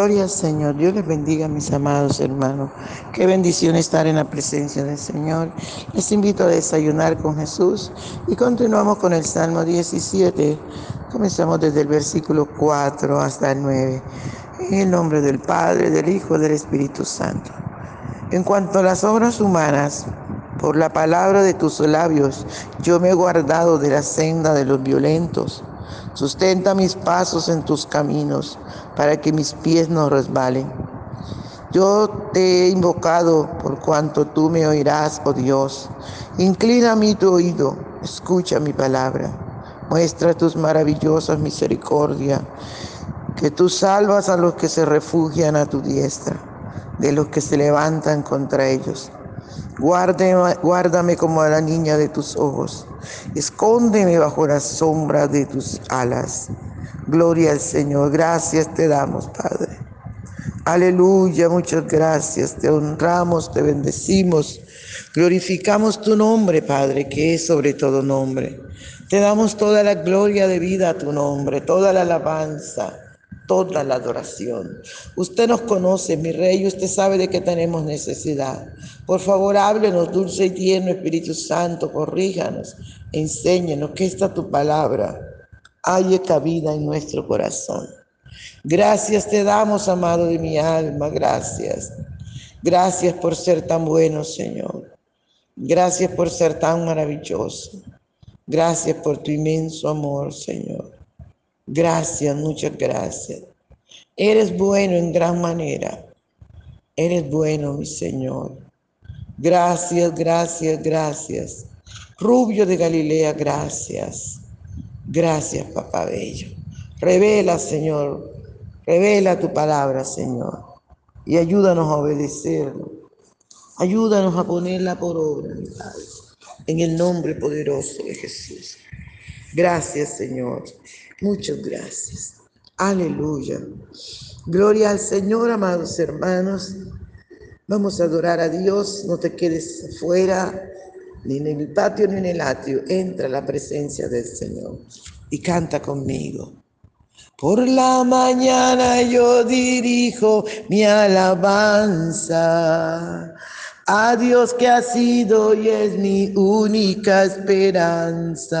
Gloria al Señor. Dios les bendiga, mis amados hermanos. Qué bendición estar en la presencia del Señor. Les invito a desayunar con Jesús y continuamos con el Salmo 17. Comenzamos desde el versículo 4 hasta el 9. En el nombre del Padre, del Hijo, del Espíritu Santo. En cuanto a las obras humanas, por la palabra de tus labios, yo me he guardado de la senda de los violentos. Sustenta mis pasos en tus caminos para que mis pies no resbalen. Yo te he invocado por cuanto tú me oirás, oh Dios. Inclina mi tu oído, escucha mi palabra. Muestra tus maravillosas misericordias, que tú salvas a los que se refugian a tu diestra, de los que se levantan contra ellos. Guárdame, guárdame como a la niña de tus ojos. Escóndeme bajo la sombra de tus alas. Gloria al Señor. Gracias te damos, Padre. Aleluya, muchas gracias. Te honramos, te bendecimos. Glorificamos tu nombre, Padre, que es sobre todo nombre. Te damos toda la gloria de vida a tu nombre, toda la alabanza toda la adoración. Usted nos conoce, mi rey, usted sabe de qué tenemos necesidad. Por favor, háblenos, dulce y tierno Espíritu Santo, corríjanos, enséñenos que esta tu palabra haya cabida en nuestro corazón. Gracias te damos, amado de mi alma, gracias. Gracias por ser tan bueno, Señor. Gracias por ser tan maravilloso. Gracias por tu inmenso amor, Señor. Gracias, muchas gracias. Eres bueno en gran manera. Eres bueno, mi Señor. Gracias, gracias, gracias. Rubio de Galilea, gracias. Gracias, papá bello. Revela, Señor. Revela tu palabra, Señor. Y ayúdanos a obedecerlo. Ayúdanos a ponerla por obra, mi Padre. En el nombre poderoso de Jesús. Gracias, Señor. Muchas gracias. Aleluya. Gloria al Señor, amados hermanos. Vamos a adorar a Dios. No te quedes fuera, ni en el patio ni en el atrio. Entra a la presencia del Señor y canta conmigo. Por la mañana yo dirijo mi alabanza a Dios que ha sido y es mi única esperanza.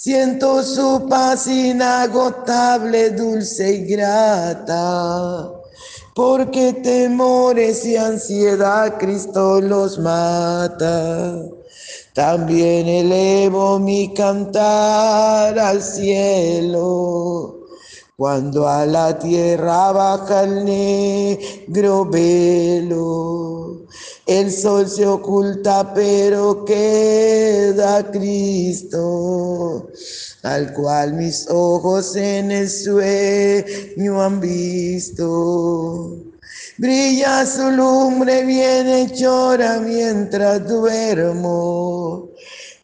Siento su paz inagotable, dulce y grata, porque temores y ansiedad Cristo los mata. También elevo mi cantar al cielo, cuando a la tierra baja el negro velo. El sol se oculta, pero queda Cristo, al cual mis ojos en el sueño han visto. Brilla su lumbre bien llora mientras duermo.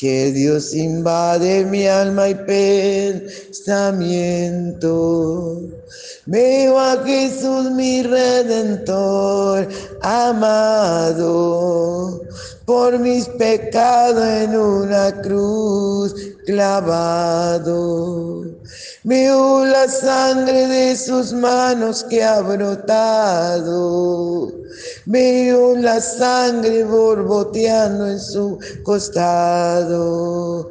que Dios invade mi alma y pensamiento. Veo a Jesús mi redentor amado, por mis pecados en una cruz clavado. Veo la sangre de sus manos que ha brotado. Veo la sangre borboteando en su costado.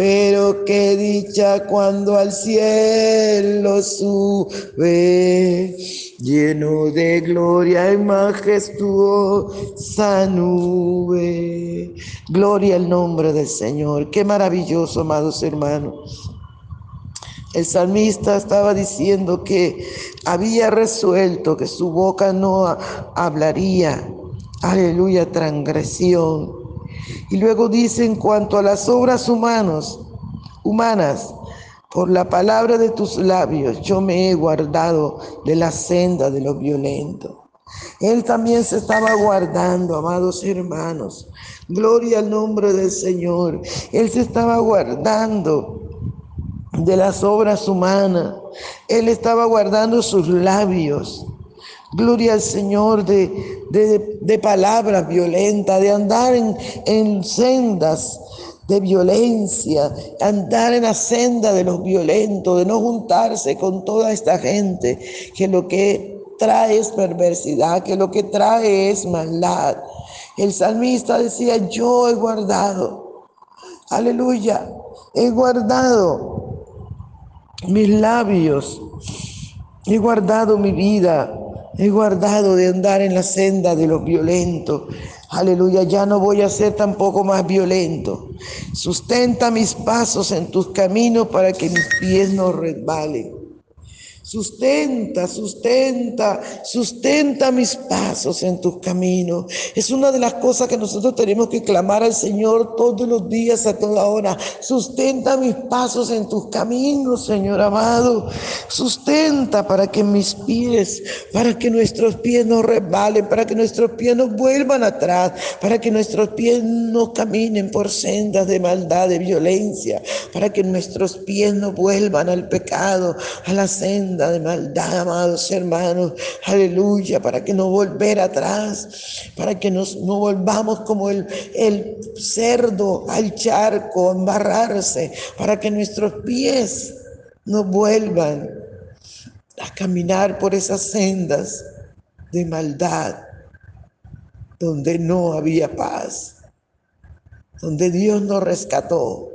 Pero qué dicha cuando al cielo sube, lleno de gloria y majestuosa nube. Gloria al nombre del Señor. Qué maravilloso, amados hermanos. El salmista estaba diciendo que había resuelto que su boca no hablaría, aleluya, transgresión. Y luego dice en cuanto a las obras humanas, humanas, por la palabra de tus labios yo me he guardado de la senda de los violentos. Él también se estaba guardando, amados hermanos. Gloria al nombre del Señor. Él se estaba guardando de las obras humanas. Él estaba guardando sus labios. Gloria al Señor de, de, palabras violentas, de andar en, en sendas de violencia, andar en la senda de los violentos, de no juntarse con toda esta gente que lo que trae es perversidad, que lo que trae es maldad. El salmista decía, yo he guardado, aleluya, he guardado mis labios, he guardado mi vida, he guardado de andar en la senda de los violentos. Aleluya, ya no voy a ser tampoco más violento. Sustenta mis pasos en tus caminos para que mis pies no resbalen. Sustenta, sustenta, sustenta mis pasos en tus caminos. Es una de las cosas que nosotros tenemos que clamar al Señor todos los días, a toda hora. Sustenta mis pasos en tus caminos, Señor amado. Sustenta para que mis pies, para que nuestros pies no resbalen, para que nuestros pies no vuelvan atrás, para que nuestros pies no caminen por sendas de maldad, de violencia, para que nuestros pies no vuelvan al pecado, a la senda de maldad, amados hermanos. Aleluya, para que no volver atrás, para que nos, no volvamos como el, el cerdo al charco, a embarrarse, para que nuestros pies no vuelvan a caminar por esas sendas de maldad donde no había paz, donde Dios nos rescató.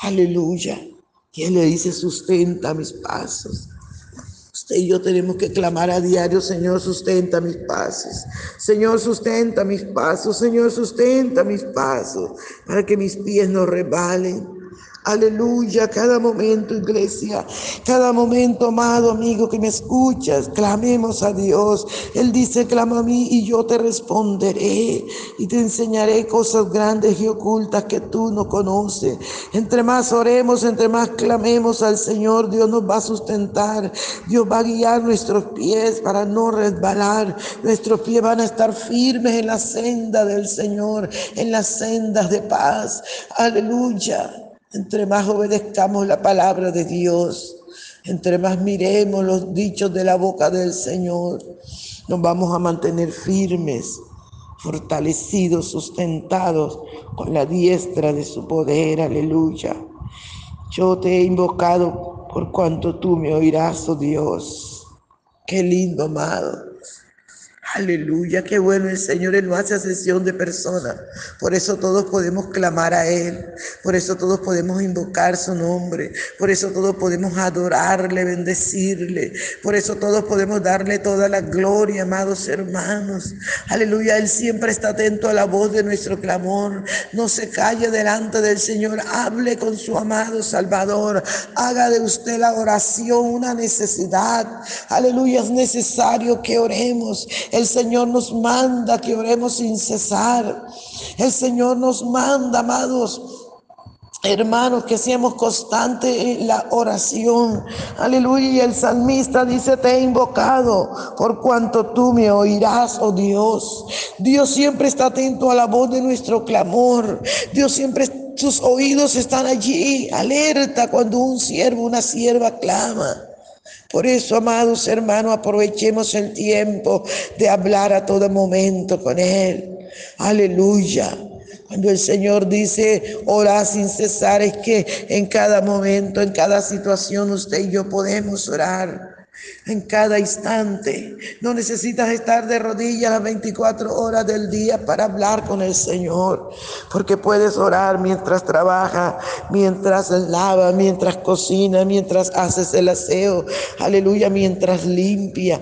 Aleluya. Y Él le dice, sustenta mis pasos. Y yo tenemos que clamar a diario, Señor, sustenta mis pasos. Señor, sustenta mis pasos. Señor, sustenta mis pasos para que mis pies no rebalen. Aleluya, cada momento, iglesia, cada momento, amado amigo que me escuchas, clamemos a Dios. Él dice, clama a mí y yo te responderé y te enseñaré cosas grandes y ocultas que tú no conoces. Entre más oremos, entre más clamemos al Señor, Dios nos va a sustentar. Dios va a guiar nuestros pies para no resbalar. Nuestros pies van a estar firmes en la senda del Señor, en las sendas de paz. Aleluya. Entre más obedezcamos la palabra de Dios, entre más miremos los dichos de la boca del Señor, nos vamos a mantener firmes, fortalecidos, sustentados con la diestra de su poder. Aleluya. Yo te he invocado por cuanto tú me oirás, oh Dios. Qué lindo, amado. Aleluya, qué bueno el Señor, Él no hace asesión de personas. Por eso todos podemos clamar a Él, por eso todos podemos invocar su nombre, por eso todos podemos adorarle, bendecirle, por eso todos podemos darle toda la gloria, amados hermanos. Aleluya, Él siempre está atento a la voz de nuestro clamor. No se calle delante del Señor, hable con su amado Salvador, haga de usted la oración una necesidad. Aleluya, es necesario que oremos. El Señor nos manda que oremos sin cesar. El Señor nos manda, amados, Hermanos, que seamos constantes en la oración. Aleluya. El salmista dice, te he invocado por cuanto tú me oirás, oh Dios. Dios siempre está atento a la voz de nuestro clamor. Dios siempre, sus oídos están allí, alerta cuando un siervo, una sierva clama. Por eso, amados hermanos, aprovechemos el tiempo de hablar a todo momento con Él. Aleluya. Cuando el Señor dice orar sin cesar, es que en cada momento, en cada situación, usted y yo podemos orar. En cada instante. No necesitas estar de rodillas las 24 horas del día para hablar con el Señor. Porque puedes orar mientras trabaja, mientras lava, mientras cocina, mientras haces el aseo. Aleluya, mientras limpia.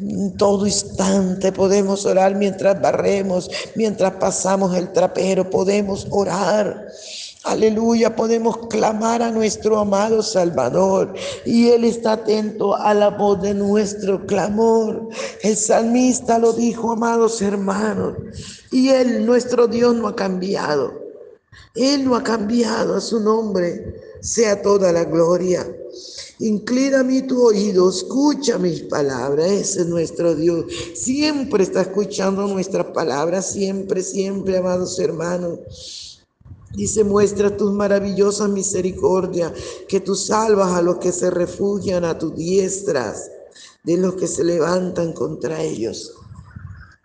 En todo instante podemos orar mientras barremos, mientras pasamos el trapero, podemos orar. Aleluya, podemos clamar a nuestro amado Salvador y Él está atento a la voz de nuestro clamor. El salmista lo dijo, amados hermanos, y Él, nuestro Dios, no ha cambiado. Él no ha cambiado, a su nombre sea toda la gloria. Inclina mi tu oído, escucha mis palabras. Ese es nuestro Dios. Siempre está escuchando nuestras palabras, siempre, siempre, amados hermanos. Dice, muestra tus maravillosas misericordias, que tú salvas a los que se refugian a tus diestras, de los que se levantan contra ellos.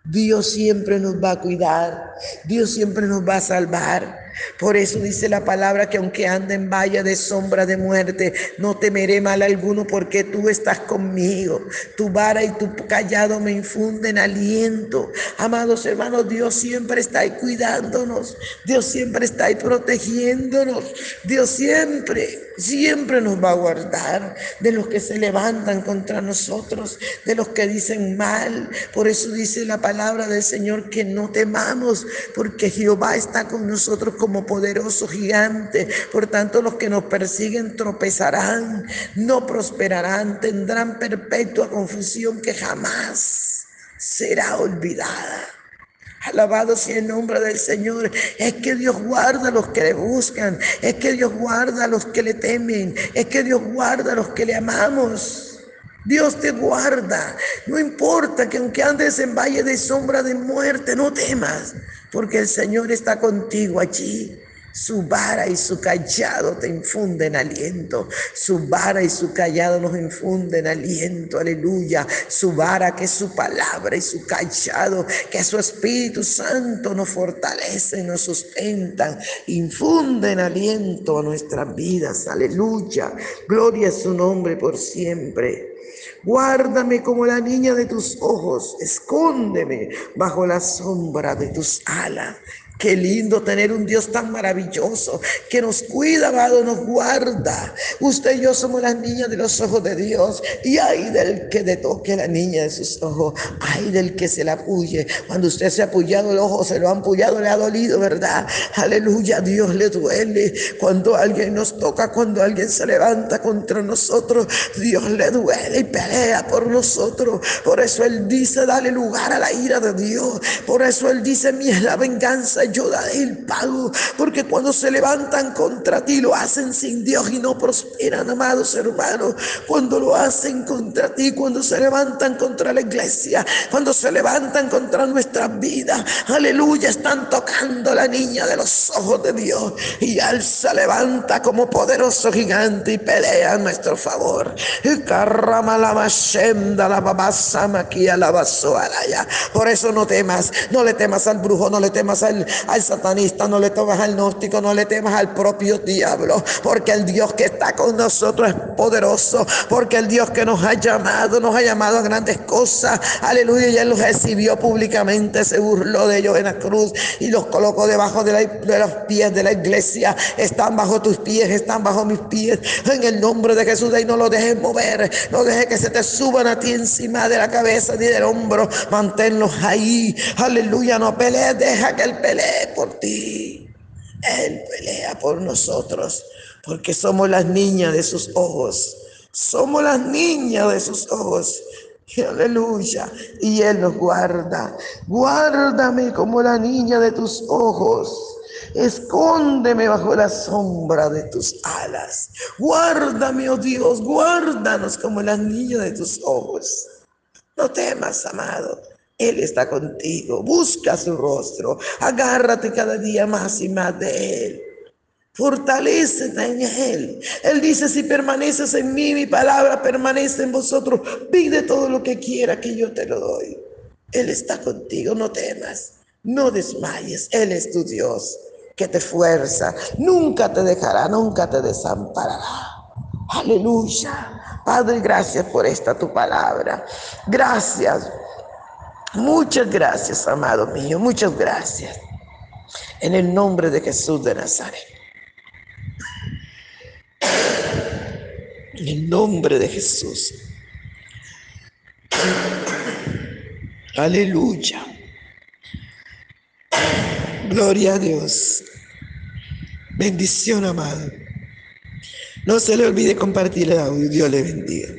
Dios siempre nos va a cuidar, Dios siempre nos va a salvar. Por eso dice la palabra que aunque ande en valle de sombra de muerte, no temeré mal alguno porque tú estás conmigo. Tu vara y tu callado me infunden aliento. Amados hermanos, Dios siempre está ahí cuidándonos. Dios siempre está ahí protegiéndonos. Dios siempre, siempre nos va a guardar de los que se levantan contra nosotros, de los que dicen mal. Por eso dice la palabra del Señor que no temamos porque Jehová está con nosotros como poderoso gigante. Por tanto, los que nos persiguen tropezarán, no prosperarán, tendrán perpetua confusión que jamás será olvidada. Alabado sea el nombre del Señor. Es que Dios guarda a los que le buscan. Es que Dios guarda a los que le temen. Es que Dios guarda a los que le amamos. Dios te guarda. No importa que aunque andes en valle de sombra de muerte, no temas, porque el Señor está contigo allí. Su vara y su callado te infunden aliento. Su vara y su callado nos infunden aliento. Aleluya. Su vara que es su palabra y su callado que su Espíritu Santo nos fortalece, nos sustentan. Infunden aliento a nuestras vidas. Aleluya. Gloria a su nombre por siempre. Guárdame como la niña de tus ojos, escóndeme bajo la sombra de tus alas. Qué lindo tener un Dios tan maravilloso que nos cuida, amado, nos guarda. Usted y yo somos las niñas de los ojos de Dios. Y hay del que le toque a la niña de sus ojos. Hay del que se la apuye. Cuando usted se ha apoyado el ojo, se lo han apoyado, le ha dolido, ¿verdad? Aleluya, Dios le duele. Cuando alguien nos toca, cuando alguien se levanta contra nosotros, Dios le duele y pelea por nosotros. Por eso Él dice, dale lugar a la ira de Dios. Por eso Él dice, mi es la venganza yo daré el pago, porque cuando se levantan contra ti lo hacen sin Dios y no prosperan, amados hermanos. Cuando lo hacen contra ti, cuando se levantan contra la iglesia, cuando se levantan contra nuestras vidas, aleluya, están tocando la niña de los ojos de Dios y se levanta como poderoso gigante y pelea a nuestro favor. Por eso no temas, no le temas al brujo, no le temas al, al satanista, no le temas al gnóstico, no le temas al propio diablo, porque el Dios que está con nosotros es poderoso, porque el Dios que nos ha llamado, nos ha llamado a grandes cosas, aleluya, y Él los recibió públicamente, se burló de ellos en la cruz y los colocó debajo de, de los pies de la iglesia, están bajo tus pies, están bajo mis pies, en el nombre de Jesús, y no lo dejes mover, no dejes que se te suban a ti encima de la cabeza ni del hombro, manténlos ahí, aleluya, no pelees, deja que Él pelee por ti. Él pelea por nosotros porque somos las niñas de sus ojos. Somos las niñas de sus ojos. Aleluya. Y Él nos guarda. Guárdame como la niña de tus ojos. Escóndeme bajo la sombra de tus alas. Guárdame, oh Dios, guárdanos como la niña de tus ojos. No temas, amado. Él está contigo. Busca su rostro. Agárrate cada día más y más de Él. Fortalecete en Él. Él dice, si permaneces en mí, mi palabra permanece en vosotros. Pide todo lo que quiera que yo te lo doy. Él está contigo, no temas, no desmayes. Él es tu Dios que te fuerza. Nunca te dejará, nunca te desamparará. Aleluya. Padre, gracias por esta tu palabra. Gracias. Muchas gracias, amado mío. Muchas gracias. En el nombre de Jesús de Nazaret. En el nombre de Jesús. Aleluya. Gloria a Dios. Bendición, amado. No se le olvide compartir el audio. Dios le bendiga.